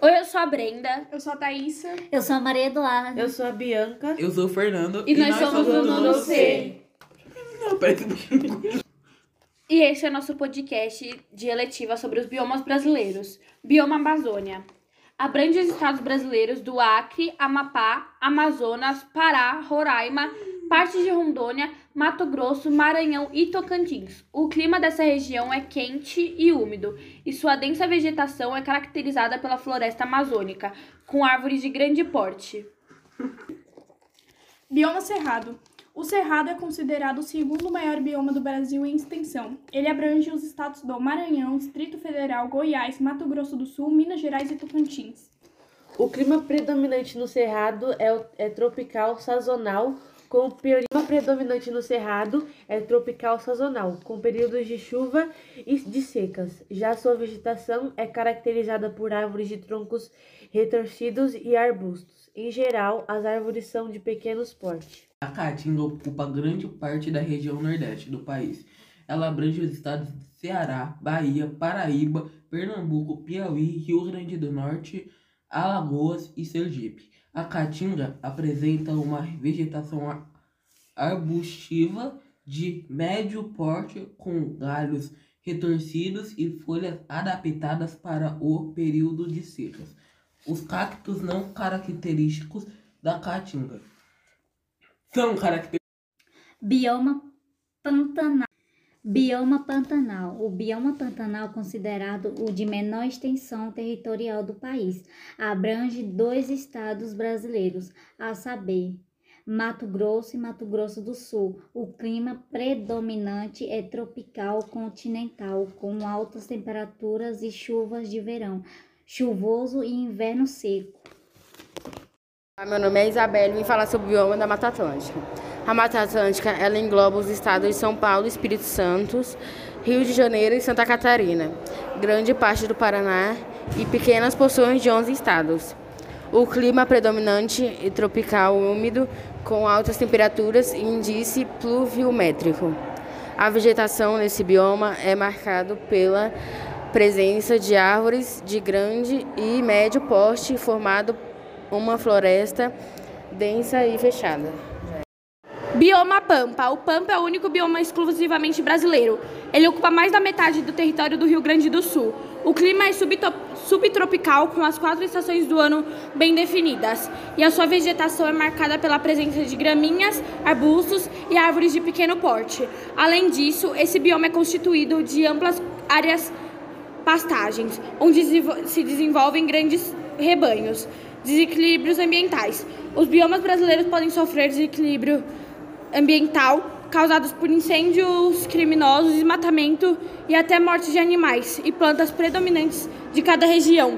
Oi, eu sou a Brenda. Eu sou a Thaísa. Eu sou a Maria Eduarda. Eu sou a Bianca. Eu sou o Fernando. E, nós, somos do nono C. Não, peraí E esse é o nosso podcast de eletiva sobre os biomas brasileiros. Bioma Amazônia. Abrange os estados brasileiros do Acre, Amapá, Amazonas, Pará, Roraima, parte de Rondônia, Mato Grosso, Maranhão e Tocantins. O clima dessa região é quente e úmido, e sua densa vegetação é caracterizada pela floresta amazônica, com árvores de grande porte. Bioma Cerrado. O Cerrado é considerado o segundo maior bioma do Brasil em extensão. Ele abrange os estados do Maranhão, Distrito Federal, Goiás, Mato Grosso do Sul, Minas Gerais e Tocantins. O clima predominante no Cerrado é, o- é tropical sazonal, com o clima predominante no Cerrado é tropical sazonal, com períodos de chuva e de secas. Já sua vegetação é caracterizada por árvores de troncos retorcidos e arbustos. Em geral, as árvores são de pequenos porte. A Caatinga ocupa grande parte da região nordeste do país. Ela abrange os estados de Ceará, Bahia, Paraíba, Pernambuco, Piauí, Rio Grande do Norte, Alagoas e Sergipe. A Caatinga apresenta uma vegetação ar- arbustiva de médio porte com galhos retorcidos e folhas adaptadas para o período de secas. Os cactos não característicos da Caatinga são característicos Bioma Pantanal. Bioma Pantanal. O bioma Pantanal considerado o de menor extensão territorial do país. Abrange dois estados brasileiros, a saber, Mato Grosso e Mato Grosso do Sul. O clima predominante é tropical continental, com altas temperaturas e chuvas de verão, chuvoso e inverno seco. Meu nome é Isabelle e vim falar sobre o bioma da Mata Atlântica. A Mata Atlântica ela engloba os estados de São Paulo, Espírito Santo, Rio de Janeiro e Santa Catarina, grande parte do Paraná e pequenas porções de 11 estados. O clima predominante é tropical úmido, com altas temperaturas e índice pluviométrico. A vegetação nesse bioma é marcado pela presença de árvores de grande e médio porte, formado uma floresta densa e fechada. Bioma Pampa. O Pampa é o único bioma exclusivamente brasileiro. Ele ocupa mais da metade do território do Rio Grande do Sul. O clima é subtropical, com as quatro estações do ano bem definidas. E a sua vegetação é marcada pela presença de graminhas, arbustos e árvores de pequeno porte. Além disso, esse bioma é constituído de amplas áreas pastagens, onde se desenvolvem grandes rebanhos. Desequilíbrios ambientais. Os biomas brasileiros podem sofrer desequilíbrio ambiental causados por incêndios criminosos, desmatamento e até morte de animais e plantas predominantes de cada região.